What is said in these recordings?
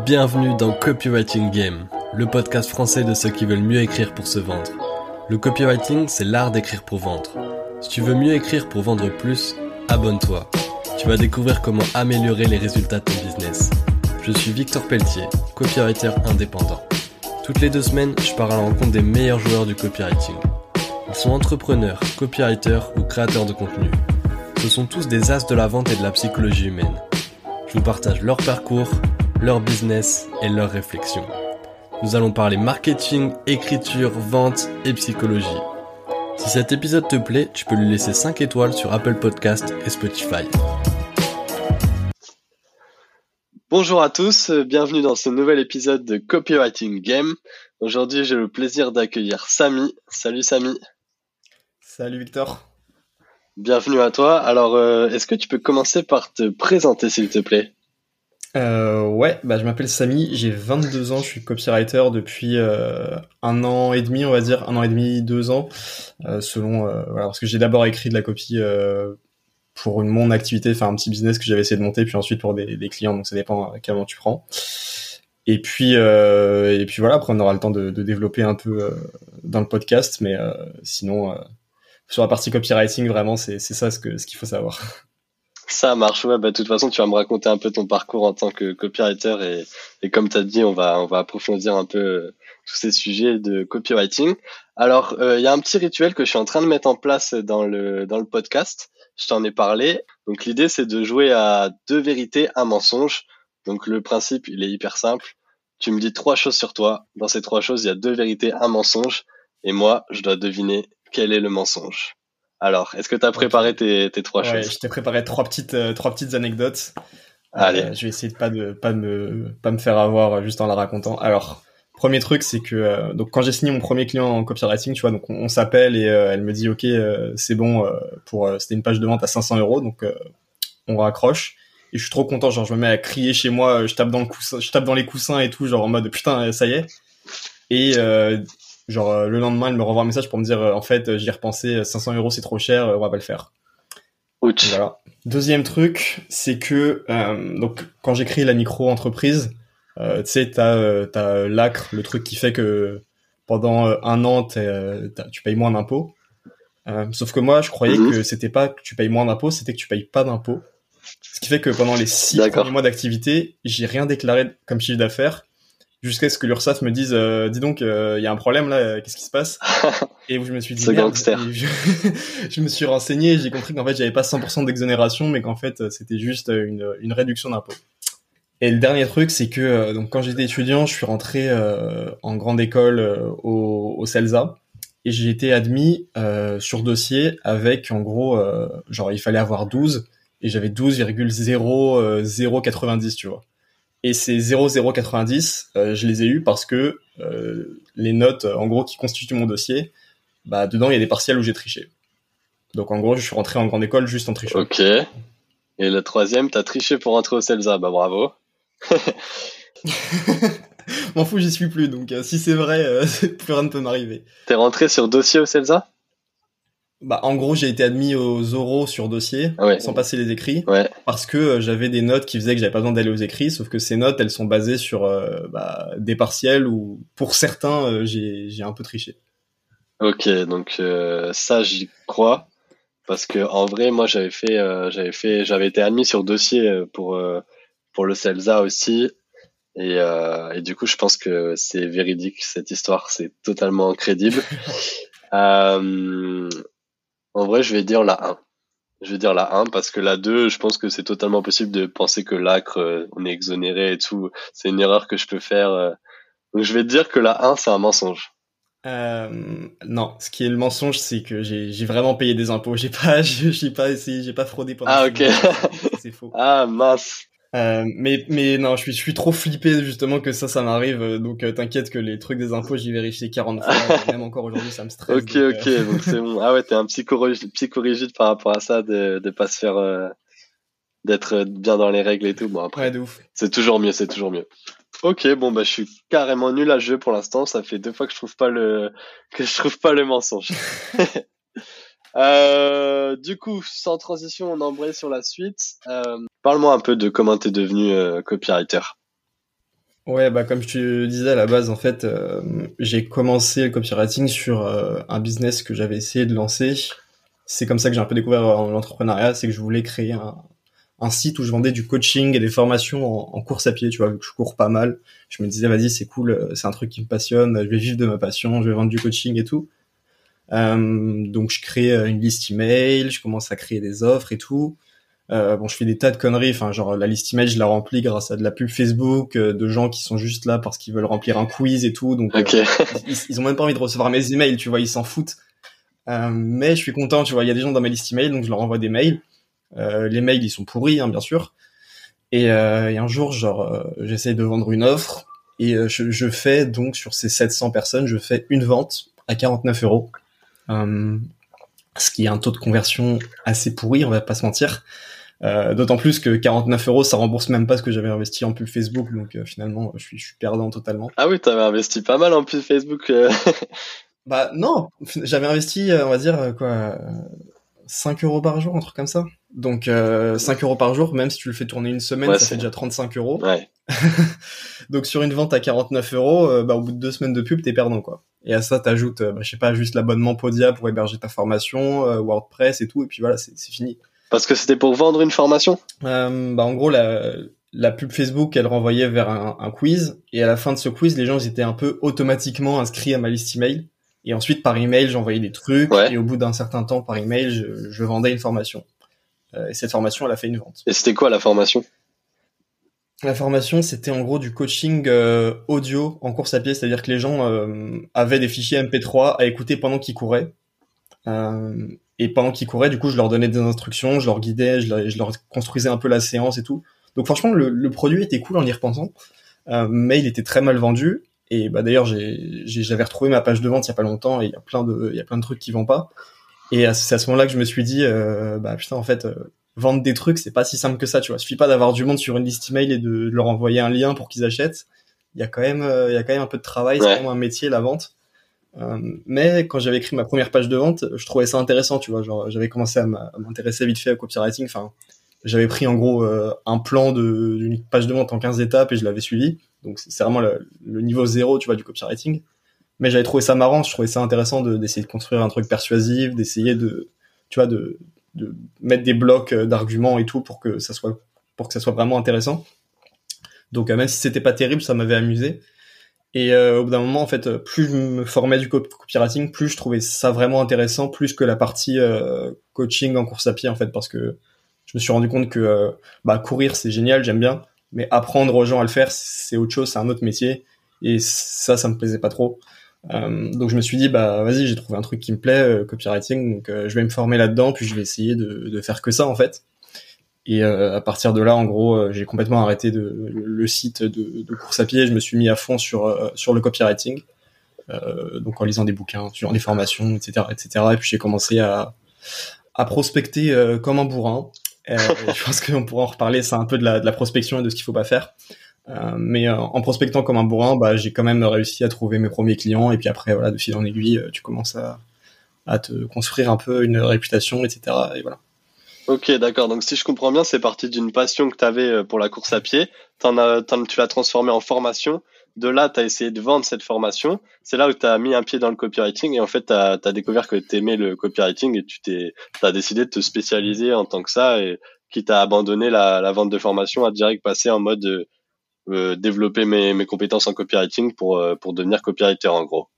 Bienvenue dans Copywriting Game, le podcast français de ceux qui veulent mieux écrire pour se vendre. Le copywriting, c'est l'art d'écrire pour vendre. Si tu veux mieux écrire pour vendre plus, abonne-toi. Tu vas découvrir comment améliorer les résultats de ton business. Je suis Victor Pelletier, copywriter indépendant. Toutes les deux semaines, je pars à la rencontre des meilleurs joueurs du copywriting. Ils sont entrepreneurs, copywriters ou créateurs de contenu. Ce sont tous des as de la vente et de la psychologie humaine. Je vous partage leur parcours, leur business et leurs réflexions. Nous allons parler marketing, écriture, vente et psychologie. Si cet épisode te plaît, tu peux lui laisser 5 étoiles sur Apple Podcast et Spotify. Bonjour à tous, bienvenue dans ce nouvel épisode de Copywriting Game. Aujourd'hui, j'ai le plaisir d'accueillir Samy. Salut Samy. Salut Victor. Bienvenue à toi. Alors, euh, est-ce que tu peux commencer par te présenter, s'il te plaît? Euh, ouais, bah, je m'appelle Samy, j'ai 22 ans, je suis copywriter depuis euh, un an et demi, on va dire, un an et demi, deux ans, euh, selon, euh, voilà, parce que j'ai d'abord écrit de la copie euh, pour une, mon activité, enfin un petit business que j'avais essayé de monter, puis ensuite pour des, des clients, donc ça dépend quel moment tu prends. Et puis, et puis voilà, après on aura le temps de, de développer un peu dans le podcast, mais sinon, sur la partie copywriting, vraiment, c'est ça ce que ce qu'il faut savoir. Ça marche, ouais. Bah, de toute façon, tu vas me raconter un peu ton parcours en tant que copywriter et, et comme tu as dit, on va, on va approfondir un peu euh, tous ces sujets de copywriting. Alors, euh, il y a un petit rituel que je suis en train de mettre en place dans le, dans le podcast. Je t'en ai parlé. Donc, l'idée, c'est de jouer à deux vérités, un mensonge. Donc, le principe, il est hyper simple. Tu me dis trois choses sur toi. Dans ces trois choses, il y a deux vérités, un mensonge. Et moi, je dois deviner quel est le mensonge. Alors, est-ce que tu as préparé tes, tes trois ouais, choses Je t'ai préparé trois petites, euh, trois petites anecdotes. Allez. Euh, je vais essayer de pas de pas me pas me faire avoir juste en la racontant. Alors, premier truc, c'est que euh, donc quand j'ai signé mon premier client en copywriting, tu vois, donc on, on s'appelle et euh, elle me dit ok, euh, c'est bon pour c'était une page de vente à 500 euros, donc on raccroche. Et je suis trop content, genre je me mets à crier chez moi, je tape dans le coussin, je tape dans les coussins et tout, genre en mode putain ça y est. Et Genre euh, le lendemain, elle me renvoie un message pour me dire euh, en fait euh, j'y ai repensé, 500 euros c'est trop cher, on va pas le faire. Ouch. Voilà. Deuxième truc, c'est que donc quand j'écris la micro entreprise, tu sais t'as t'as l'acre, le truc qui fait que pendant un an tu payes moins d'impôts. sauf que moi je croyais Mhm. que c'était pas que tu payes moins d'impôts, c'était que tu payes pas d'impôts. Ce qui fait que pendant les six premiers mois d'activité, j'ai rien déclaré comme chiffre d'affaires jusqu'à ce que l'URSSAF me dise euh, dis donc il y a un problème là euh, qu'est-ce qui se passe et où je me suis dit gangster. je, je me suis renseigné j'ai compris qu'en fait j'avais pas 100% d'exonération mais qu'en fait euh, c'était juste une, une réduction d'impôt et le dernier truc c'est que euh, donc quand j'étais étudiant je suis rentré euh, en grande école euh, au, au CELSA et j'ai été admis euh, sur dossier avec en gros euh, genre il fallait avoir 12 et j'avais 12,090 tu vois et ces 0,090, euh, je les ai eus parce que euh, les notes, en gros, qui constituent mon dossier, bah dedans il y a des partiels où j'ai triché. Donc en gros, je suis rentré en grande école juste en trichant. Ok. Et le troisième, t'as triché pour entrer au CELSA. Bah bravo. M'en fous, j'y suis plus. Donc euh, si c'est vrai, euh, plus rien ne peut m'arriver. T'es rentré sur dossier au CELSA? Bah en gros, j'ai été admis aux oraux sur dossier, Ah ouais. sans passer les écrits, Ouais. parce que euh, j'avais des notes qui faisaient que j'avais pas besoin d'aller aux écrits. Sauf que ces notes, elles sont basées sur euh, bah, des partiels où, pour certains, euh, j'ai j'ai un peu triché. Ok, donc euh, ça j'y crois parce que en vrai moi j'avais fait j'avais fait j'avais été admis sur dossier pour pour le CELSA aussi et euh, et du coup je pense que c'est véridique cette histoire c'est totalement crédible. Euh, en vrai je vais dire la 1. Je vais dire la 1 parce que la 2 je pense que c'est totalement possible de penser que l'acre euh, on est exonéré et tout c'est une erreur que je peux faire euh. donc je vais dire que la 1 c'est un mensonge. Euh, non, ce qui est le mensonge, c'est que j'ai vraiment payé des impôts. J'ai pas, j'ai pas essayé, j'ai pas fraudé pendant. Ah, ok. C'est faux. Ah mince. Euh, mais mais non, je suis je suis trop flippé justement que ça ça m'arrive. euh, Donc euh, t'inquiète que les trucs des impôts, j'ai vérifié 40 fois. même encore aujourd'hui, ça me stresse. Ok, donc, euh, ok, donc c'est bon. Ah ouais, t'es un psychorigide, psychorigide par rapport à ça, de, de pas se faire, euh, d'être bien dans les règles et tout. Bon, après, Ouais, de ouf. c'est toujours mieux, c'est toujours mieux. Ok, bon, bah, je suis carrément nul à ce jeu pour l'instant. Ça fait deux fois que je trouve pas le, que je trouve pas le mensonge. euh, du coup, sans transition, on embraye sur la suite. Euh, parle-moi un peu de comment t'es devenu euh, copywriter. Ouais, bah comme je te disais à la base, en fait, euh, j'ai commencé le copywriting sur euh, un business que j'avais essayé de lancer. C'est comme ça que j'ai un peu découvert l'entrepreneuriat, c'est que je voulais créer un, site où je vendais du coaching et des formations en, en course à pied, tu vois, je cours pas mal. Je me disais, vas-y, c'est cool, c'est un truc qui me passionne, je vais vivre de ma passion, je vais vendre du coaching et tout. Euh, donc je crée une liste email, je commence à créer des offres et tout. Euh, bon, je fais des tas de conneries. Enfin, genre la liste email, je la remplis grâce à de la pub Facebook, euh, de gens qui sont juste là parce qu'ils veulent remplir un quiz et tout. Donc, euh, ils, ont même pas envie de recevoir mes emails, tu vois, ils s'en foutent. mais je suis content, tu vois, il y a des gens dans ma liste email, donc je leur envoie des mails. les mails, ils sont pourris, hein, bien sûr. Et, un jour, genre, j'essaye de vendre une offre et je, je, fais donc sur ces 700 personnes, je fais une vente à 49 euros. Ce qui est un taux de conversion assez pourri, on va pas se mentir. Euh, d'autant plus que 49 euros, ça rembourse même pas ce que j'avais investi en pub Facebook, donc euh, finalement, je suis, je suis perdant totalement. Ah oui, t'avais investi pas mal en pub Facebook. Euh. bah non, j'avais investi, on va dire quoi, 5 euros par jour, un truc comme ça. Donc 5 euros par jour, même si tu le fais tourner une semaine, ça fait déjà 35 euros. Ouais. donc sur une vente à 49 euros, bah, au bout de deux semaines de pub, t'es perdant quoi. Et à ça, t'ajoutes, bah, je sais pas, juste l'abonnement Podia pour héberger ta formation, WordPress et tout, et puis voilà, c'est fini. Parce que c'était pour vendre une formation? Euh, bah En gros, la, la pub Facebook, elle renvoyait vers un, un, quiz. Et à la fin de ce quiz, les gens ils étaient un peu automatiquement inscrits à ma liste email. Et ensuite, par email, j'envoyais des trucs. Et au bout d'un certain temps, par email, je, je vendais une formation. Euh, et cette formation, elle a fait une vente. Et c'était quoi la formation? La formation, c'était en gros du coaching euh, audio en course à pied. C'est-à-dire que les gens euh, avaient des fichiers MP3 à écouter pendant qu'ils couraient. Euh, et pendant qu'ils couraient, du coup, je leur donnais des instructions, je leur guidais, je leur, je leur construisais un peu la séance et tout. Donc franchement, le, le produit était cool en y repensant, euh, mais il était très mal vendu. Et bah d'ailleurs, j'avais retrouvé ma page de vente il y a pas longtemps et il y a plein de, il y a plein de trucs qui vont pas. Et c'est à ce moment-là que je me suis dit, euh, bah putain, en fait, euh, vendre des trucs, c'est pas si simple que ça, tu vois. Il suffit pas d'avoir du monde sur une liste email et de, leur envoyer un lien pour qu'ils achètent. Il y a quand même, euh, il y a quand même un peu de travail, c'est vraiment un métier la vente. Mais quand j'avais écrit ma première page de vente, je trouvais ça intéressant, tu vois. Genre, j'avais commencé à m'intéresser vite fait au copywriting. Enfin, j'avais pris en gros euh, un plan d'une page de vente en 15 étapes et je l'avais suivi. Donc c'est vraiment le, niveau zéro, tu vois, du copywriting. Mais j'avais trouvé ça marrant, je trouvais ça intéressant d'essayer de, construire un truc persuasif, d'essayer de, tu vois, de, de mettre des blocs euh, d'arguments et tout pour que ça soit pour que ça soit vraiment intéressant. Donc même si c'était pas terrible, ça m'avait amusé. Et euh, au bout d'un moment, en fait, plus je me formais du copywriting, plus je trouvais ça vraiment intéressant, plus que la partie euh, coaching en course à pied, en fait, parce que je me suis rendu compte que euh, bah, courir, c'est génial, j'aime bien, mais apprendre aux gens à le faire, c'est autre chose, c'est un autre métier, et ça, ça me plaisait pas trop. donc je me suis dit, bah vas-y, j'ai trouvé un truc qui me plaît, copywriting, donc je vais me former là-dedans, puis je vais essayer de, de faire que ça, en fait. Et euh, à partir de là, en gros, euh, j'ai complètement arrêté de, le site de, course à pied. Je me suis mis à fond sur euh, sur le copywriting, donc en lisant des bouquins, sur des formations, etc., etc. Et puis j'ai commencé à à prospecter comme un bourrin. je pense qu'on pourra en reparler. C'est un peu de la, de la prospection et de ce qu'il faut pas faire. mais en prospectant comme un bourrin, bah, j'ai quand même réussi à trouver mes premiers clients. Et puis après, voilà, de fil en aiguille, tu commences à, à te construire un peu une réputation, etc. Et voilà. Ok, d'accord. Donc si je comprends bien, c'est parti d'une passion que tu avais euh, pour la course à pied. En as, tu l'as transformée en formation. De là, tu as essayé de vendre cette formation. C'est là où tu as mis un pied dans le copywriting et en fait, tu as, découvert que tu aimais le copywriting et tu t'es as décidé de te spécialiser en tant que ça et qui t'a abandonné la, vente de formation à direct passer en mode euh, euh développer mes, compétences en copywriting pour, euh, pour devenir copywriter en gros.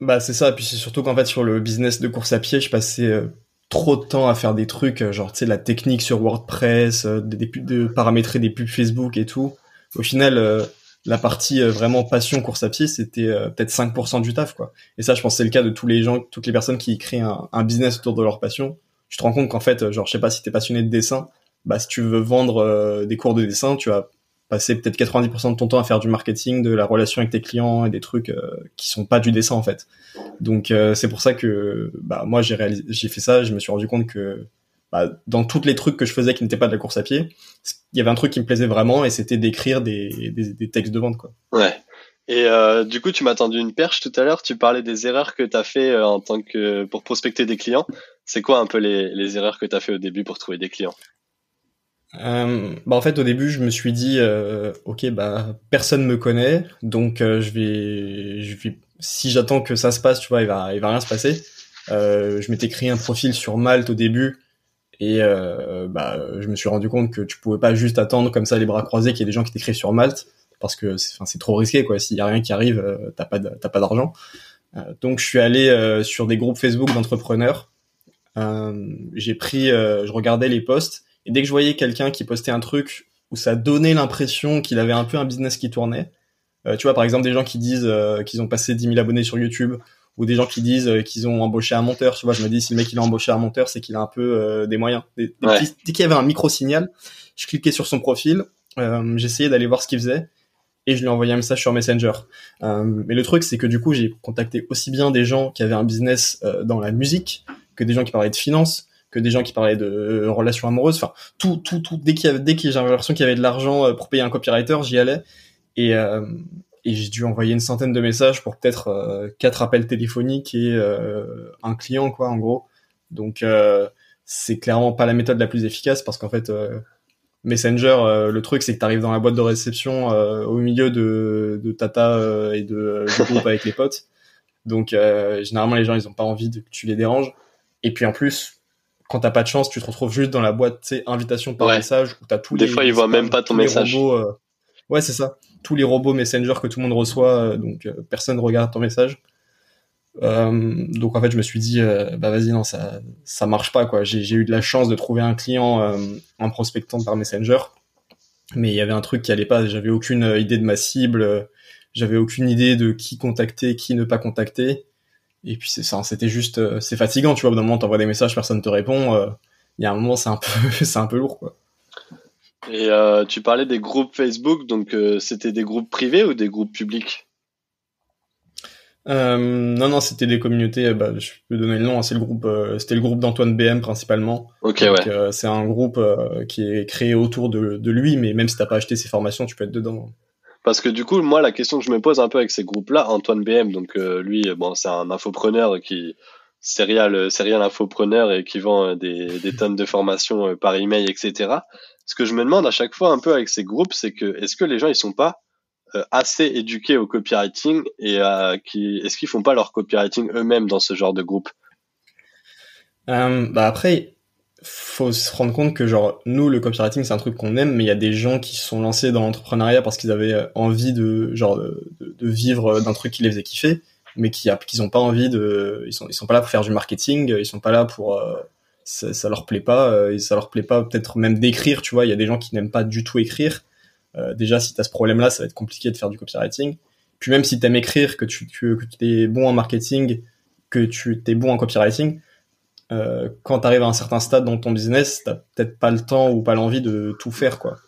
Bah c'est ça, puis c'est surtout qu'en fait sur le business de course à pied, je passais trop de temps à faire des trucs, genre, tu sais, la technique sur WordPress, des, de paramétrer des pubs Facebook et tout. Au final, la partie vraiment passion course à pied, c'était peut-être 5% du taf, quoi. Et ça, je pense c'est le cas de tous les gens, toutes les personnes qui créent un, business autour de leur passion. Tu te rends compte qu'en fait, genre, je sais pas si t'es passionné de dessin, bah, si tu veux vendre des cours de dessin, tu vas passer peut-être 90% de ton temps à faire du marketing, de la relation avec tes clients et des trucs qui sont pas du dessin, en fait. Donc euh, c'est pour ça que bah, moi j'ai réalisé, j'ai fait ça, je me suis rendu compte que bah, dans tous les trucs que je faisais qui n'étaient pas de la course à pied, il y avait un truc qui me plaisait vraiment et c'était d'écrire des, des, des, textes de vente quoi. Ouais. Et euh, du coup, tu m'as tendu une perche tout à l'heure. Tu parlais des erreurs que tu as fait euh, en tant que pour prospecter des clients. C'est quoi un peu les, les erreurs que tu as fait au début pour trouver des clients? Euh, bah en fait au début je me suis dit euh, ok bah personne me connaît donc euh, je vais je vais si j'attends que ça se passe tu vois il va il va rien se passer je m'étais créé un profil sur Malte au début et euh, bah je me suis rendu compte que tu pouvais pas juste attendre comme ça les bras croisés qu'il y ait des gens qui t'écrivent sur Malte parce que c'est trop risqué quoi. S'il y a rien qui arrive euh, t'as pas d'argent. Donc je suis allé sur des groupes Facebook d'entrepreneurs. J'ai pris je regardais les posts. Et dès que je voyais quelqu'un qui postait un truc où ça donnait l'impression qu'il avait un peu un business qui tournait, euh, tu vois, par exemple, des gens qui disent euh, qu'ils ont passé 10 000 abonnés sur YouTube, ou des gens qui disent euh, qu'ils ont embauché un monteur, tu vois, je me dis, si le mec il a embauché un monteur, c'est qu'il a un peu euh, des moyens. Des- des Ouais. petits- dès qu'il y avait un micro-signal, je cliquais sur son profil, euh, j'essayais d'aller voir ce qu'il faisait, et je lui envoyais un message sur Messenger. Euh, mais le truc, c'est que du coup, j'ai contacté aussi bien des gens qui avaient un business euh, dans la musique, que des gens qui parlaient de finance, que des gens qui parlaient de euh, relations amoureuses, enfin tout, tout, tout. Dès qu'il y avait, dès que j'avais l'impression qu'il y avait de l'argent pour payer un copywriter, j'y allais et euh, et j'ai dû envoyer une centaine de messages pour peut-être euh, quatre appels téléphoniques et euh, un client quoi en gros. Donc euh, c'est clairement pas la méthode la plus efficace parce qu'en fait Messenger, le truc c'est que t'arrives dans la boîte de réception au milieu de, de Tata et de, de groupe avec les potes. Donc généralement les gens ils ont pas envie de que tu les déranges. Et puis en plus quand t'as pas de chance, tu te retrouves juste dans la boîte, tu sais, invitation par Ouais. message où t'as tous Des les fois, ils voient même pas ton message. robots, euh, Ouais, c'est ça. Tous les robots Messenger que tout le monde reçoit, euh, donc euh, personne regarde ton message. Euh, donc en fait, je me suis dit, bah vas-y, non, ça, marche pas quoi. J'ai, eu de la chance de trouver un client en prospectant par Messenger, mais il y avait un truc qui allait pas. J'avais aucune idée de ma cible, j'avais aucune idée de qui contacter, qui ne pas contacter. Et puis c'est ça, c'était juste, c'est fatigant, tu vois. Au bout d'un moment, t'envoies des messages, personne te répond. Il y a un moment, c'est un peu, c'est un peu lourd quoi. Et euh, tu parlais des groupes Facebook, donc euh, c'était des groupes privés ou des groupes publics? Euh, non, non, c'était des communautés. Bah, je peux donner le nom. hein, c'est le groupe. c'était le groupe d'Antoine BM principalement. Ok, Donc, ouais. c'est un groupe qui est créé autour de, de lui, mais même si t'as pas acheté ses formations, tu peux être dedans. Parce que du coup, moi, la question que je me pose un peu avec ces groupes-là, Antoine BM, donc lui, bon, c'est un infopreneur qui serial, serial infopreneur et qui vend des, des tonnes de formations par email, etc. Ce que je me demande à chaque fois un peu avec ces groupes, c'est que est-ce que les gens ils sont pas euh, assez éduqués au copywriting et est-ce qu'ils font pas leur copywriting eux-mêmes dans ce genre de groupe? Euh, bah après, faut se rendre compte que genre nous le copywriting c'est un truc qu'on aime, mais il y a des gens qui se sont lancés dans l'entrepreneuriat parce qu'ils avaient euh, envie de genre de, vivre d'un truc qui les faisait kiffer, mais qui qu'ils ont pas envie de, ils sont ils sont pas là pour faire du marketing, ils sont pas là pour ça, ça leur plaît pas, euh, et ça leur plaît pas peut-être même d'écrire, tu vois. Il y a des gens qui n'aiment pas du tout écrire. Euh, déjà, si tu as ce problème-là, ça va être compliqué de faire du copywriting. Puis même si tu aimes écrire, que tu, tu es bon en marketing, que tu es bon en copywriting, euh, quand tu arrives à un certain stade dans ton business, t'as peut-être pas le temps ou pas l'envie de tout faire, quoi.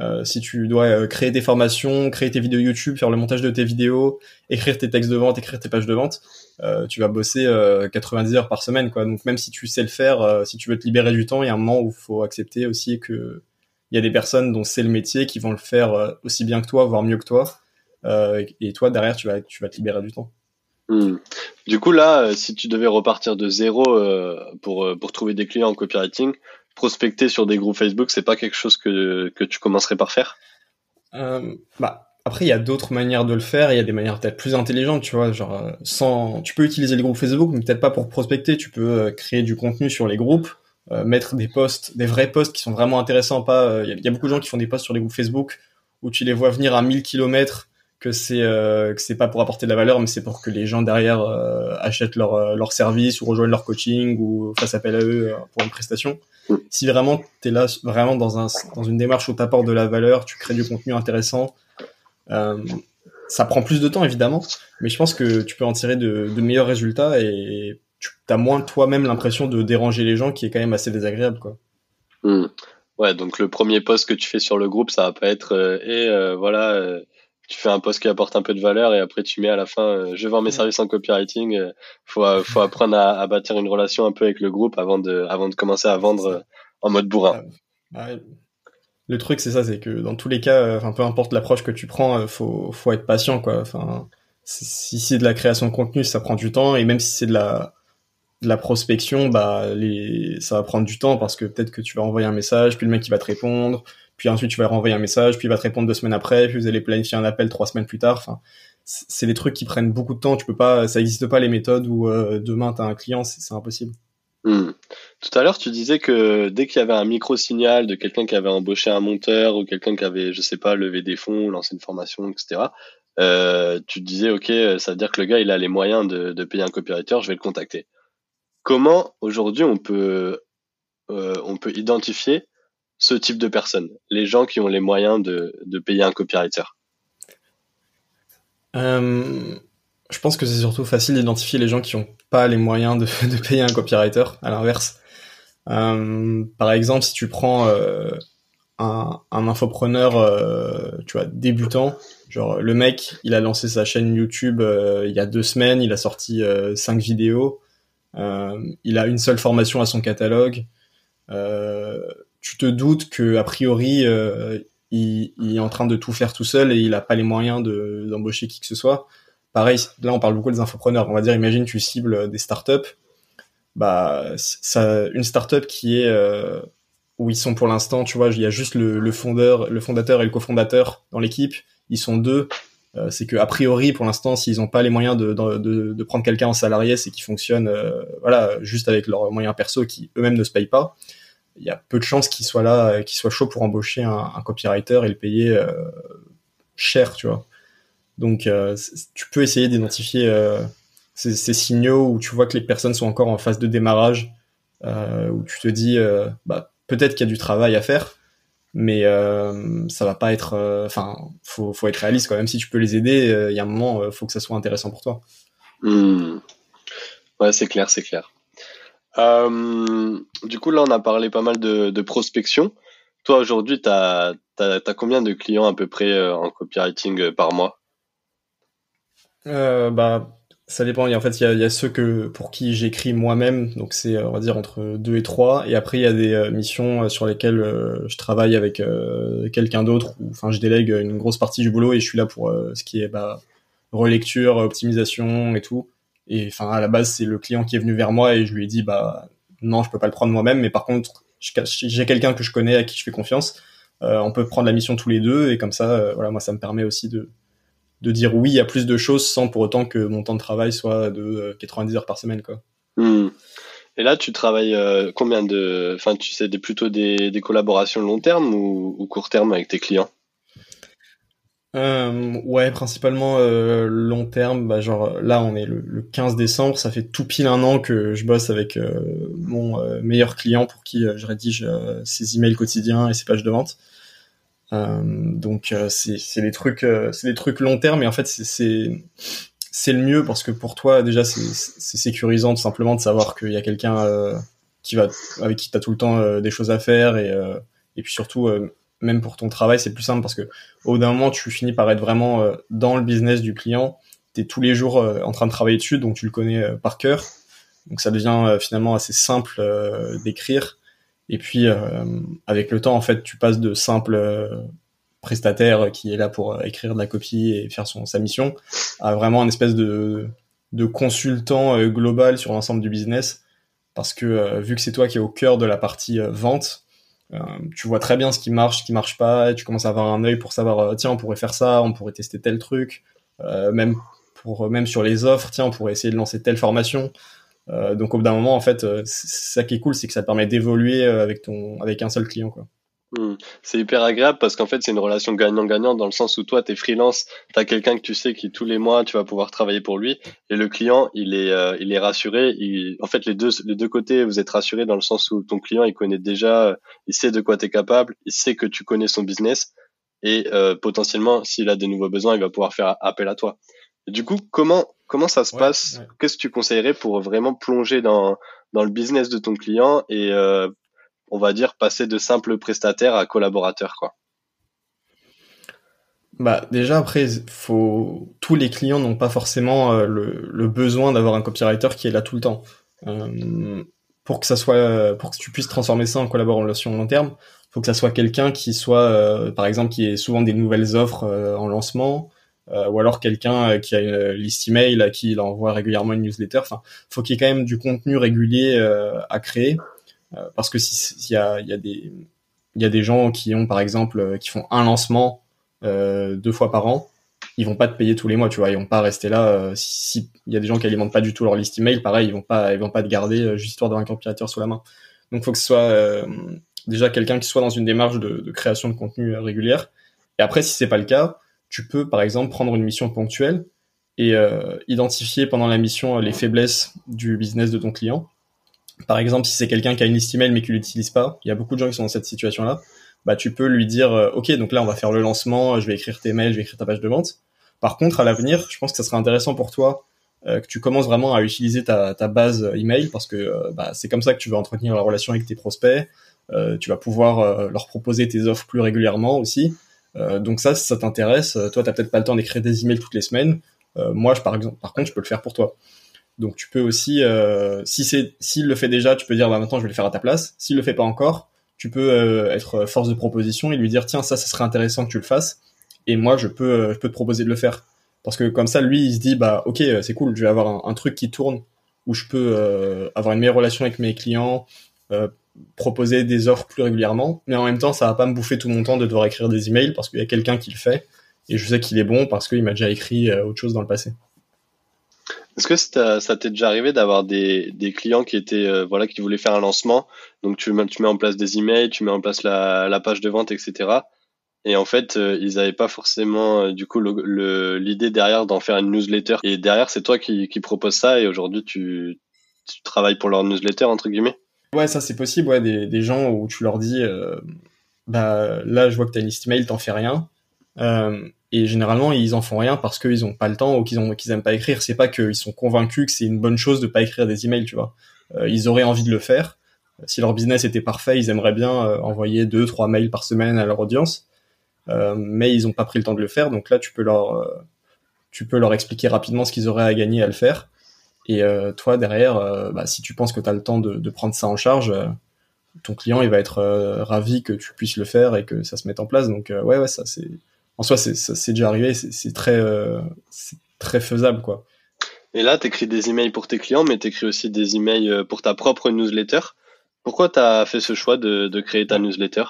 Euh, si tu dois euh, créer des formations, créer tes vidéos YouTube, faire le montage de tes vidéos, écrire tes textes de vente, écrire tes pages de vente, euh, tu vas bosser euh, 90 heures par semaine, quoi. Donc même si tu sais le faire, euh, si tu veux te libérer du temps, il y a un moment où il faut accepter aussi que il y a des personnes dont c'est le métier qui vont le faire euh, aussi bien que toi, voire mieux que toi. Euh, et toi derrière, tu vas tu vas te libérer du temps. Hmm. Du coup, là, euh, si tu devais repartir de zéro euh, pour, euh, pour trouver des clients en copywriting, prospecter sur des groupes Facebook, c'est pas quelque chose que, que tu commencerais par faire? Euh, bah, après, il y a d'autres manières de le faire. Il y a des manières peut-être plus intelligentes, tu vois. Genre, euh, sans, tu peux utiliser le groupe Facebook, mais peut-être pas pour prospecter. Tu peux euh, créer du contenu sur les groupes, euh, mettre des posts, des vrais posts qui sont vraiment intéressants. Pas, il y, a- beaucoup de gens qui font des posts sur les groupes Facebook où tu les vois venir à 1000 kilomètres, que c'est euh, que c'est pas pour apporter de la valeur, mais c'est pour que les gens derrière achètent leur leur service ou rejoignent leur coaching ou fassent appel à eux pour une prestation. Si vraiment t'es là vraiment dans un dans une démarche où t'apportes de la valeur, tu crées du contenu intéressant, euh, ça prend plus de temps évidemment, mais je pense que tu peux en tirer de, de meilleurs résultats et tu as moins toi-même l'impression de déranger les gens, qui est quand même assez désagréable quoi. Hmm. Ouais, donc le premier post que tu fais sur le groupe, ça va pas être euh, et euh, voilà, euh, tu fais un post qui apporte un peu de valeur et après tu mets à la fin euh, je vends mes services en copywriting. euh, faut faut apprendre à, à bâtir une relation un peu avec le groupe avant de avant de commencer à vendre euh, en mode bourrin. Ouais. Le truc c'est ça, c'est que dans tous les cas, euh, enfin peu importe l'approche que tu prends, euh, faut faut être patient quoi. Si c'est de la création de contenu, ça prend du temps et même si c'est de la prospection, bah, ça va prendre du temps parce que peut-être que tu vas envoyer un message, puis le mec il va te répondre, puis ensuite tu vas renvoyer un message, puis il va te répondre deux semaines après, puis vous allez planifier un appel trois semaines plus tard. C'est des trucs qui prennent beaucoup de temps. Tu peux pas, ça n'existe pas les méthodes où euh, demain tu as un client, c'est impossible. Hmm. Tout à l'heure, tu disais que dès qu'il y avait un micro-signal de quelqu'un qui avait embauché un monteur ou quelqu'un qui avait, je sais pas, levé des fonds, lancé une formation, etc., euh, tu disais, OK, ça veut dire que le gars, il a les moyens de, payer un copywriter, je vais le contacter. Comment aujourd'hui on peut, euh, on peut identifier ce type de personnes, les gens qui ont les moyens de, de payer un copywriter? Euh, Je pense que c'est surtout facile d'identifier les gens qui n'ont pas les moyens de, de, payer un copywriter, à l'inverse. Euh, par exemple, si tu prends euh, un, un, infopreneur, euh, tu vois, débutant, genre le mec, il a lancé sa chaîne YouTube il y a deux semaines, il a sorti cinq vidéos, il a une seule formation à son catalogue. tu te doutes que a priori, il, est en train de tout faire tout seul et il n'a pas les moyens d'embaucher qui que ce soit. Pareil, là on parle beaucoup des infopreneurs. On va dire, imagine tu cibles des startups. Bah ça une startup qui est euh, où ils sont pour l'instant tu vois il y a juste le, fondeur le fondateur et le cofondateur dans l'équipe. Ils sont deux. Euh, c'est que a priori pour l'instant s'ils n'ont pas les moyens de prendre quelqu'un en salarié c'est qu'ils fonctionnent euh, voilà juste avec leurs moyens perso qui eux-mêmes ne se payent pas. Il y a peu de chances qu'ils soient là qu'ils soient chauds pour embaucher un, un copywriter et le payer cher tu vois donc tu peux essayer d'identifier ces, ces, signaux où tu vois que les personnes sont encore en phase de démarrage, euh, où tu te dis, euh, bah, peut-être qu'il y a du travail à faire, mais euh, ça va pas être. Euh, enfin, faut, faut être réaliste quand même. Si tu peux les aider, euh, il y a un moment, faut que ça soit intéressant pour toi. Mmh. Ouais, c'est clair, c'est clair. du coup, là, on a parlé pas mal de, prospection. Toi, aujourd'hui, tu as, combien de clients à peu près en copywriting par mois? Bah, ça dépend. en fait, il y a, ceux que pour qui j'écris moi-même, donc c'est on va dire entre deux et trois. Et après, il y a des euh, missions euh, sur lesquelles euh, je travaille avec quelqu'un d'autre. Enfin, je délègue une grosse partie du boulot et je suis là pour ce qui est bah, relecture, optimisation et tout. Et enfin, à la base, c'est le client qui est venu vers moi et je lui ai dit bah non, je peux pas le prendre moi-même, mais par contre, j'ai quelqu'un que je connais à qui je fais confiance. on peut prendre la mission tous les deux et comme ça, voilà, moi, ça me permet aussi de de dire oui à plus de choses sans pour autant que mon temps de travail soit de 90 euh, heures par semaine quoi. Hmm. Et là, tu travailles euh, combien de, enfin, tu sais, des, plutôt des, des collaborations long terme ou, ou, court terme avec tes clients? Euh, Ouais, principalement euh, long terme. Bah, genre là, on est le, le, 15 décembre, ça fait tout pile un an que je bosse avec mon meilleur client pour qui je rédige ses emails quotidiens et ses pages de vente. Euh, donc euh, c'est des trucs euh, c'est des trucs long terme et en fait c'est c'est le mieux parce que pour toi déjà c'est sécurisant tout simplement de savoir qu'il y a quelqu'un qui va avec qui tu as tout le temps des choses à faire et et puis surtout même pour ton travail c'est plus simple parce que au bout d'un moment tu finis par être vraiment dans le business du client. Tu es tous les jours en train de travailler dessus donc tu le connais par cœur. Donc ça devient finalement assez simple d'écrire et puis, euh, avec le temps, en fait, tu passes de simple euh, prestataire qui est là pour euh, écrire de la copie et faire son, sa mission à vraiment un espèce de, de consultant global sur l'ensemble du business. Parce que vu que c'est toi qui es au cœur de la partie vente, tu vois très bien ce qui marche, ce qui marche pas, tu commences à avoir un œil pour savoir, tiens, on pourrait faire ça, on pourrait tester tel truc, même pour même sur les offres, tiens, on pourrait essayer de lancer telle formation. Euh, donc au bout d'un moment, en fait, euh, ça qui est cool, c'est que ça te permet d'évoluer euh, avec ton, avec un seul client. Hmm. C'est hyper agréable parce qu'en fait c'est une relation gagnant-gagnant dans le sens où toi t'es freelance, t'as quelqu'un que tu sais qui tous les mois tu vas pouvoir travailler pour lui et le client il est il est rassuré. En fait les deux les deux côtés vous êtes rassurés dans le sens où ton client il connaît déjà, il sait de quoi t'es capable, il sait que tu connais son business et potentiellement s'il a des nouveaux besoins il va pouvoir faire appel à toi. Du coup comment Comment ça se passe Qu'est-ce que tu conseillerais pour vraiment plonger dans, dans le business de ton client et euh, on va dire passer de simple prestataire à collaborateur quoi? Bah déjà après faut tous les clients n'ont pas forcément euh, le, le, besoin d'avoir un copywriter qui est là tout le temps. Euh, pour que ça soit pour que tu puisses transformer ça en collaboration long terme, faut que ça soit quelqu'un qui soit euh, par exemple qui ait souvent des nouvelles offres en lancement, ou alors quelqu'un qui a une liste email à qui il envoie régulièrement une newsletter. Enfin, faut qu'il y ait quand même du contenu régulier à créer, parce que s'il y a, y a des y a des gens qui ont par exemple qui font un lancement deux fois par an ils vont pas te payer tous les mois, tu vois, ils vont pas rester là. Euh, si il y a des gens qui alimentent pas du tout leur liste email, pareil, ils vont pas, ils vont pas te garder euh, juste histoire d'avoir un compilateur sous la main. Donc, faut que ce soit euh, déjà quelqu'un qui soit dans une démarche de, de création de contenu régulière. Et après, si c'est pas le cas, tu peux par exemple prendre une mission ponctuelle et identifier pendant la mission les faiblesses du business de ton client. Par exemple, si c'est quelqu'un qui a une liste email mais qui l'utilise pas, il y a beaucoup de gens qui sont dans cette situation-là bah tu peux lui dire euh, ok donc là on va faire le lancement, je vais écrire tes mails, je vais écrire ta page de vente. Par contre à l'avenir, je pense que ça serait intéressant pour toi euh, que tu commences vraiment à utiliser ta, ta base email parce que euh, bah, c'est comme ça que tu vas entretenir la relation avec tes prospects. tu vas pouvoir leur proposer tes offres plus régulièrement aussi. Donc ça, ça t'intéresse, toi t'as peut-être pas le temps d'écrire des emails toutes les semaines. moi, je, par exemple, par contre, je peux le faire pour toi. Donc tu peux aussi, si c'est, s'il le fait déjà, tu peux dire bah maintenant je vais le faire à ta place. S'il le fait pas encore, tu peux euh, être force de proposition et lui dire tiens ça ça serait intéressant que tu le fasses et moi je peux euh, je peux te proposer de le faire parce que comme ça lui il se dit bah ok euh, c'est cool je vais avoir un, truc qui tourne où je peux avoir une meilleure relation avec mes clients proposer des offres plus régulièrement mais en même temps ça va pas me bouffer tout mon temps de devoir écrire des emails parce qu'il y a quelqu'un qui le fait et je sais qu'il est bon parce qu'il m'a déjà écrit autre chose dans le passé est-ce que ça t'est déjà arrivé d'avoir des, des clients qui étaient euh, voilà qui voulaient faire un lancement, donc tu, tu mets en place des emails, tu mets en place la, page de vente, etc. Et en fait, euh, ils n'avaient pas forcément euh, du coup l'idée derrière d'en faire une newsletter. Et derrière, c'est toi qui, qui propose ça et aujourd'hui tu, tu travailles pour leur newsletter entre guillemets? Ouais, ça c'est possible. Ouais, des, gens où tu leur dis, bah là, je vois que tu as une liste email, t'en fais rien. Euh, et généralement, ils en font rien parce qu'ils ont pas le temps ou qu'ils ont aiment pas écrire. C'est pas qu'ils sont convaincus que c'est une bonne chose de pas écrire des emails, tu vois. Euh, ils auraient envie de le faire. Si leur business était parfait, ils aimeraient bien euh, envoyer deux, trois mails par semaine à leur audience, euh, mais ils ont pas pris le temps de le faire. Donc là, tu peux leur euh, tu peux leur expliquer rapidement ce qu'ils auraient à gagner à le faire. Et toi derrière, bah, si tu penses que tu as le temps de, prendre ça en charge, ton client il va être ravi que tu puisses le faire et que ça se mette en place. Donc ouais ouais ça c'est en soi, c'est déjà arrivé, c'est très, euh, très faisable, quoi. Et là, tu des emails pour tes clients, mais tu aussi des emails euh, pour ta propre newsletter. Pourquoi tu as fait ce choix de créer ta newsletter?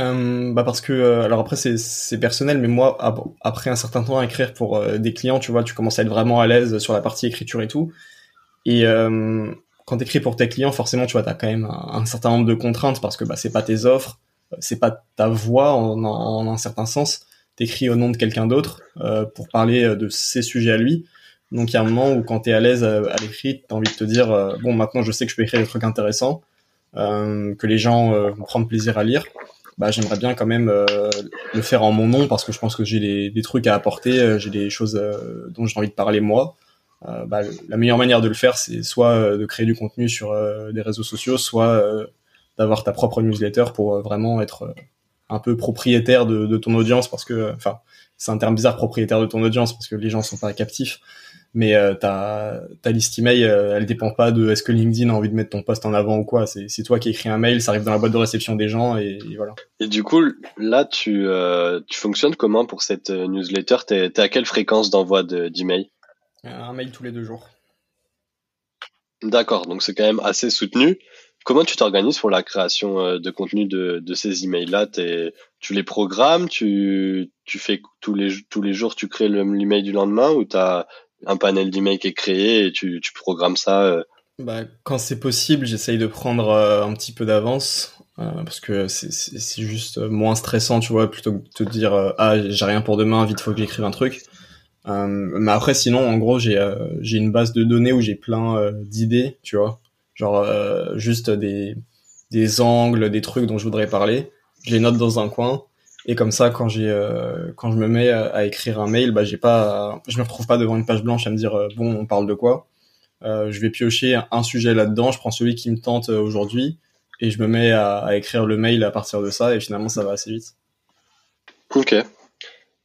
Euh, bah parce que alors après c'est personnel mais moi après un certain temps à écrire pour des clients tu vois tu commences à être vraiment à l'aise sur la partie écriture et tout et quand tu écris pour tes clients forcément tu vois tu as quand même un, certain nombre de contraintes parce que bah c'est pas tes offres c'est pas ta voix en, en, un certain sens, t'écris au nom de quelqu'un d'autre euh, pour parler euh, de ses sujets à lui. Donc il y a un moment où quand t'es à l'aise euh, à, l'écrit, t'as envie de te dire bon maintenant je sais que je peux écrire des trucs intéressants, que les gens vont prendre plaisir à lire. Bah j'aimerais bien quand même le faire en mon nom parce que je pense que j'ai des, des, trucs à apporter, j'ai des choses dont j'ai envie de parler moi. Bah, la meilleure manière de le faire, c'est soit de créer du contenu sur des réseaux sociaux, soit d'avoir ta propre newsletter pour euh, vraiment être euh, un peu propriétaire de, de ton audience parce que, euh, enfin, c'est un terme bizarre, propriétaire de ton audience parce que les gens sont pas captifs. Mais ta, ta liste email, elle dépend pas de est-ce que LinkedIn a envie de mettre ton poste en avant ou quoi. C'est toi qui écris un mail, ça arrive dans la boîte de réception des gens et, voilà. Et du coup, là, tu, tu fonctionnes comment pour cette newsletter? T'es es à quelle fréquence d'envoi d'email? Un mail tous les deux jours. D'accord, donc c'est quand même assez soutenu. Comment tu t'organises pour la création euh, de contenu de, de ces emails-là? Tu les programmes? Tu, tu fais tous les, tous les jours, tu crées l'email du lendemain? Ou tu as un panel d'emails qui est créé et tu, tu programmes ça euh? bah, Quand c'est possible, j'essaye de prendre euh, un petit peu d'avance parce que c'est juste moins stressant, tu vois, plutôt que de te dire ah j'ai rien pour demain, vite faut que j'écrive un truc. mais après sinon en gros j'ai une base de données où j'ai plein d'idées, tu vois genre euh, juste des des angles, des trucs dont je voudrais parler. Je les note dans un coin et comme ça quand j'ai euh, quand je me mets à, écrire un mail, bah j'ai pas je me retrouve pas devant une page blanche à me dire euh, bon on parle de quoi. je vais piocher un sujet là-dedans, je prends celui qui me tente aujourd'hui et je me mets à, écrire le mail à partir de ça et finalement ça va assez vite. Ok.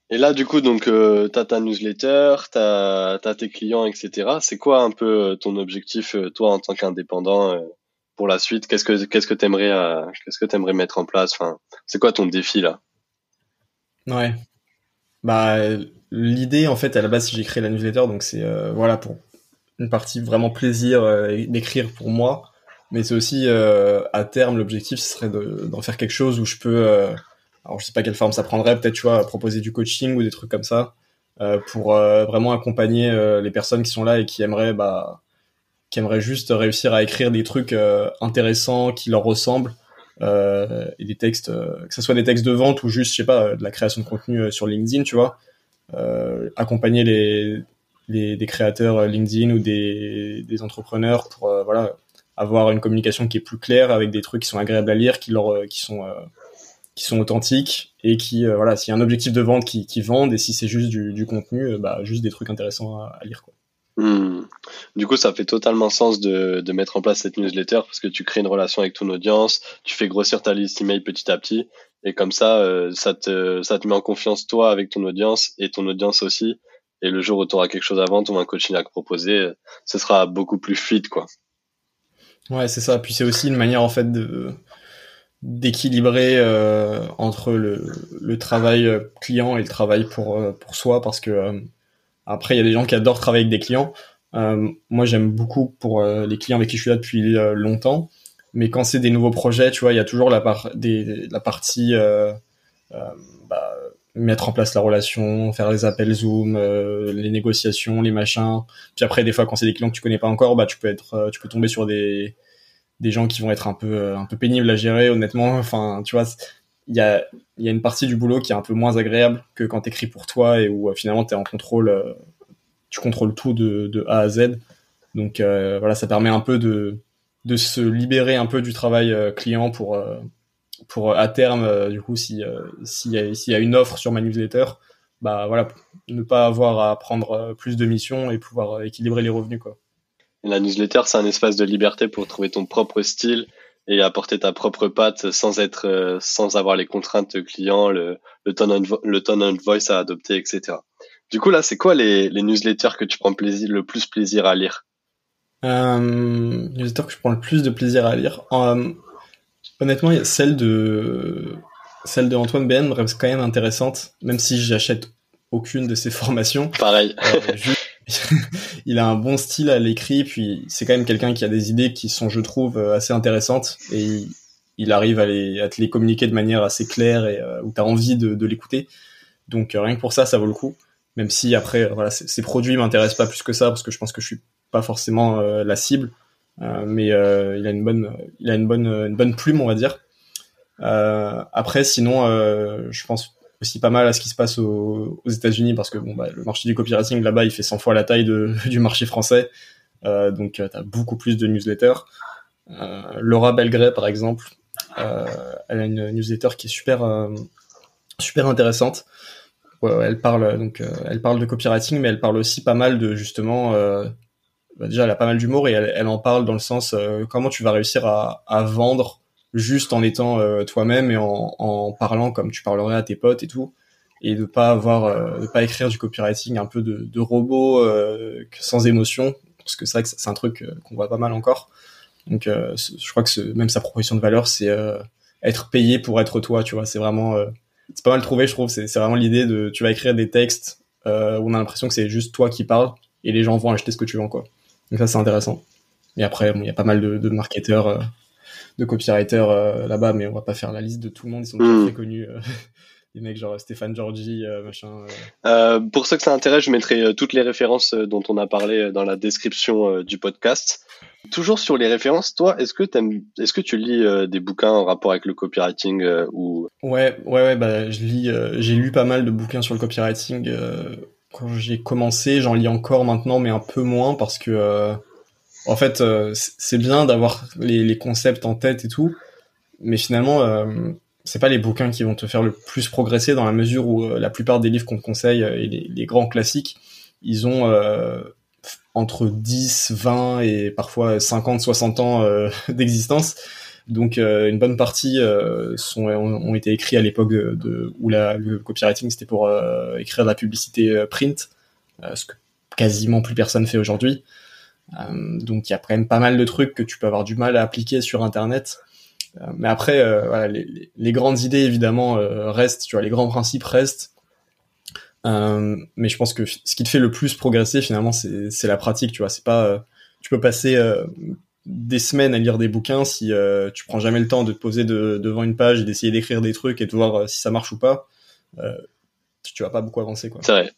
Et là, du coup, donc, euh, tu as ta newsletter, tu as, tes clients, etc. C'est quoi un peu euh, ton objectif, euh, toi, en tant qu'indépendant, euh, pour la suite? Qu'est-ce que qu'est-ce que t'aimerais qu'est-ce que t'aimerais mettre en place? Enfin, c'est quoi ton défi là? Ouais. Bah, l'idée, en fait, à la base, j'ai créé la newsletter, donc c'est voilà pour une partie vraiment plaisir d'écrire pour moi, mais c'est aussi à terme l'objectif, ce serait d'en faire quelque chose où je peux, alors je sais pas quelle forme ça prendrait, peut-être tu vois proposer du coaching ou des trucs comme ça pour vraiment accompagner les personnes qui sont là et qui aimeraient bah qui aimeraient juste réussir à écrire des trucs euh, intéressants qui leur ressemblent euh, et des textes, euh, que ce soit des textes de vente ou juste, je sais pas, de la création de contenu sur LinkedIn, tu vois, accompagner les, les, des créateurs LinkedIn ou des, des entrepreneurs pour voilà avoir une communication qui est plus claire avec des trucs qui sont agréables à lire, qui leur qui sont qui sont authentiques et qui voilà s'il y a un objectif de vente qui, qui vendent et si c'est juste du, du contenu bah juste des trucs intéressants à, à lire quoi. Hmm. Du coup, ça fait totalement sens de, de, mettre en place cette newsletter parce que tu crées une relation avec ton audience, tu fais grossir ta liste email petit à petit, et comme ça, euh, ça, te, ça te met en confiance toi avec ton audience et ton audience aussi. Et le jour où tu auras quelque chose à vendre ou un coaching à proposer, euh, ce sera beaucoup plus fluide, quoi. Ouais, c'est ça. Puis c'est aussi une manière en fait de d'équilibrer euh, entre le, le travail client et le travail pour pour soi parce que après, il y a des gens qui adorent travailler avec des clients. Euh, moi, j'aime beaucoup pour euh, les clients avec qui je suis là depuis euh, longtemps. Mais quand c'est des nouveaux projets, tu vois, il y a toujours la, la partie bah, mettre en place la relation, faire les appels Zoom, les négociations, les machins. Puis après, des fois, quand c'est des clients que tu connais pas encore, bah, tu peux être, tu peux tomber sur des des gens qui vont être un peu un peu pénibles à gérer. Honnêtement, enfin, tu vois, il y a, y une partie du boulot qui est un peu moins agréable que quand t'écris pour toi et où euh, finalement t'es en contrôle, euh, tu contrôles tout de, A à Z. Donc euh, voilà, ça permet un peu de, se libérer un peu du travail client pour, pour à terme, du coup, si s'il y, a, y a une offre sur ma newsletter, bah voilà, ne pas avoir à prendre plus de missions et pouvoir équilibrer les revenus quoi. La newsletter, c'est un espace de liberté pour trouver ton propre style et apporter ta propre patte sans être euh, sans avoir les contraintes clients, le, le tone of, le tone voice à adopter, etc. Du coup là, c'est quoi les, les newsletters que tu prends plaisir le plus plaisir à lire? Euh, Newsletter que je prends le plus de plaisir à lire. Euh, honnêtement, celle de celle de Antoine Ben reste quand même intéressante, même si j'achète aucune de ses formations. Pareil. Euh, il a un bon style à l'écrit, puis c'est quand même quelqu'un qui a des idées qui sont, je trouve, euh, assez intéressantes, et il, arrive à, te les communiquer de manière assez claire et euh, où tu as envie de, l'écouter. Donc euh, rien que pour ça, ça vaut le coup. Même si après, voilà, ces produits m'intéressent pas plus que ça, parce que je pense que je suis pas forcément la cible, mais il a une bonne, il a une bonne, une bonne plume, on va dire. après, sinon, je pense aussi pas mal à ce qui se passe aux, aux États-Unis parce que bon, bah, le marché du copywriting là-bas il fait 100 fois la taille de, du marché français, euh, donc euh, tu as beaucoup plus de newsletters. Euh, Laura Belgray par exemple, elle a une newsletter qui est super super intéressante. elle parle donc elle parle de copywriting, mais elle parle aussi pas mal de justement bah, déjà elle a pas mal d'humour et elle, en parle dans le sens comment tu vas réussir à vendre juste en étant euh, toi-même et en, en, parlant comme tu parlerais à tes potes et tout et de pas avoir euh, de pas écrire du copywriting un peu de, de robot euh, sans émotion parce que c'est vrai que c'est un truc qu'on voit pas mal encore. Donc je crois que ce, même sa proposition de valeur c'est être payé pour être toi tu vois. C'est vraiment c'est pas mal trouvé je trouve. C'est vraiment l'idée de tu vas écrire des textes où on a l'impression que c'est juste toi qui parles et les gens vont acheter ce que tu vends quoi. Donc ça c'est intéressant. Et après il y a pas mal de, de marketeurs de copywriters euh, là-bas, mais on va pas faire la liste de tout le monde, ils sont hmm. très connus. Euh, des mecs genre Stéphane Georgi, euh, machin. pour ceux que ça intéresse, je mettrai toutes les références dont on a parlé dans la description du podcast. Toujours sur les références, toi, est-ce que est-ce que tu lis des bouquins en rapport avec le copywriting ou? Ouais, ouais, ouais, bah je lis, j'ai lu pas mal de bouquins sur le copywriting quand j'ai commencé. J'en lis encore maintenant, mais un peu moins parce que en fait, euh, c'est bien d'avoir les, concepts en tête et tout, mais finalement, euh, c'est pas les bouquins qui vont te faire le plus progresser dans la mesure où euh, la plupart des livres qu'on te conseille et les, grands classiques, ils ont entre 10, 20 et parfois 50, 60 ans d'existence. Donc une bonne partie sont, ont, été écrits à l'époque de, où la, le copywriting c'était pour écrire de la publicité print, ce que quasiment plus personne fait aujourd'hui. Euh, donc il y a quand même pas mal de trucs que tu peux avoir du mal à appliquer sur Internet. Euh, mais après, euh, les, grandes idées évidemment restent, tu vois, les grands principes restent. Mais je pense que ce qui te fait le plus progresser finalement, c'est la pratique. Tu vois, c'est pas, tu peux passer des semaines à lire des bouquins si tu prends jamais le temps de te poser devant une page et d'essayer d'écrire des trucs et de voir si ça marche ou pas. tu vas pas beaucoup avancer, quoi. C'est vrai.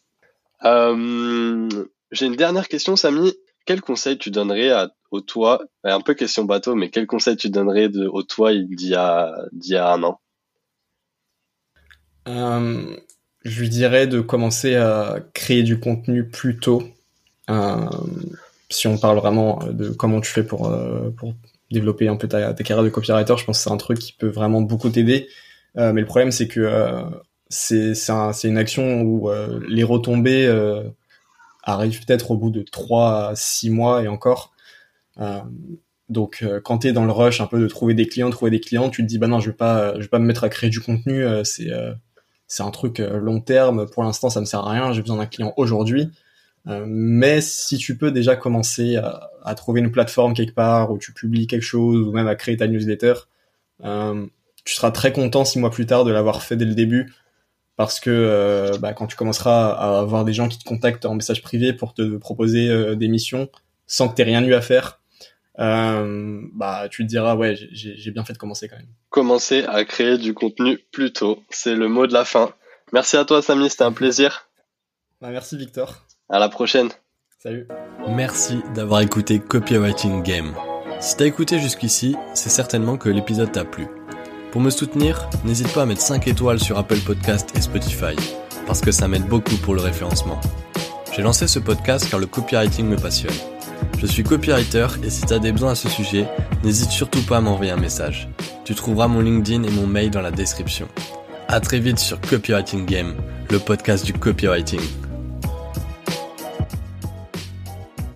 J'ai une dernière question, Samy. Quel conseil tu donnerais au toi, un peu question bateau, mais quel conseil tu donnerais au toi d'il y a, y a un an je lui dirais de commencer à créer du contenu plus tôt. Euh, si on parle vraiment de comment tu fais pour, euh, pour développer un peu ta, carrière de copywriter, je pense que c'est un truc qui peut vraiment beaucoup t'aider. Euh, mais le problème, c'est que euh, c'est un, une action où euh, les retombées arrivent peut-être au bout de 3 à 6 mois et encore. donc quand tu es dans le rush un peu de trouver des clients, trouver des clients, tu te dis bah non, je vais pas je vais pas me mettre à créer du contenu, c'est c'est un truc euh, long terme. Pour l'instant, ça me sert à rien. J'ai besoin d'un client aujourd'hui. Euh, mais si tu peux déjà commencer à, trouver une plateforme quelque part où tu publies quelque chose ou même à créer ta newsletter, euh, tu seras très content six mois plus tard de l'avoir fait dès le début parce que bah, quand tu commenceras à avoir des gens qui te contactent en message privé pour te proposer des missions sans que tu aies rien eu à faire, euh, bah tu te diras ouais j'ai bien fait de commencer quand même. Commencer à créer du contenu plus tôt, c'est le mot de la fin. Merci à toi Samy, c'était un plaisir. Bah, merci Victor. À la prochaine. Salut. Merci d'avoir écouté Copywriting Game. Si t'as écouté jusqu'ici, c'est certainement que l'épisode t'a plu. Pour me soutenir, n'hésite pas à mettre 5 étoiles sur Apple Podcast et Spotify, parce que ça m'aide beaucoup pour le référencement. J'ai lancé ce podcast car le copywriting me passionne. Je suis copywriter et si tu as des besoins à ce sujet, n'hésite surtout pas à m'envoyer un message. Tu trouveras mon LinkedIn et mon mail dans la description. À très vite sur Copywriting Game, le podcast du copywriting.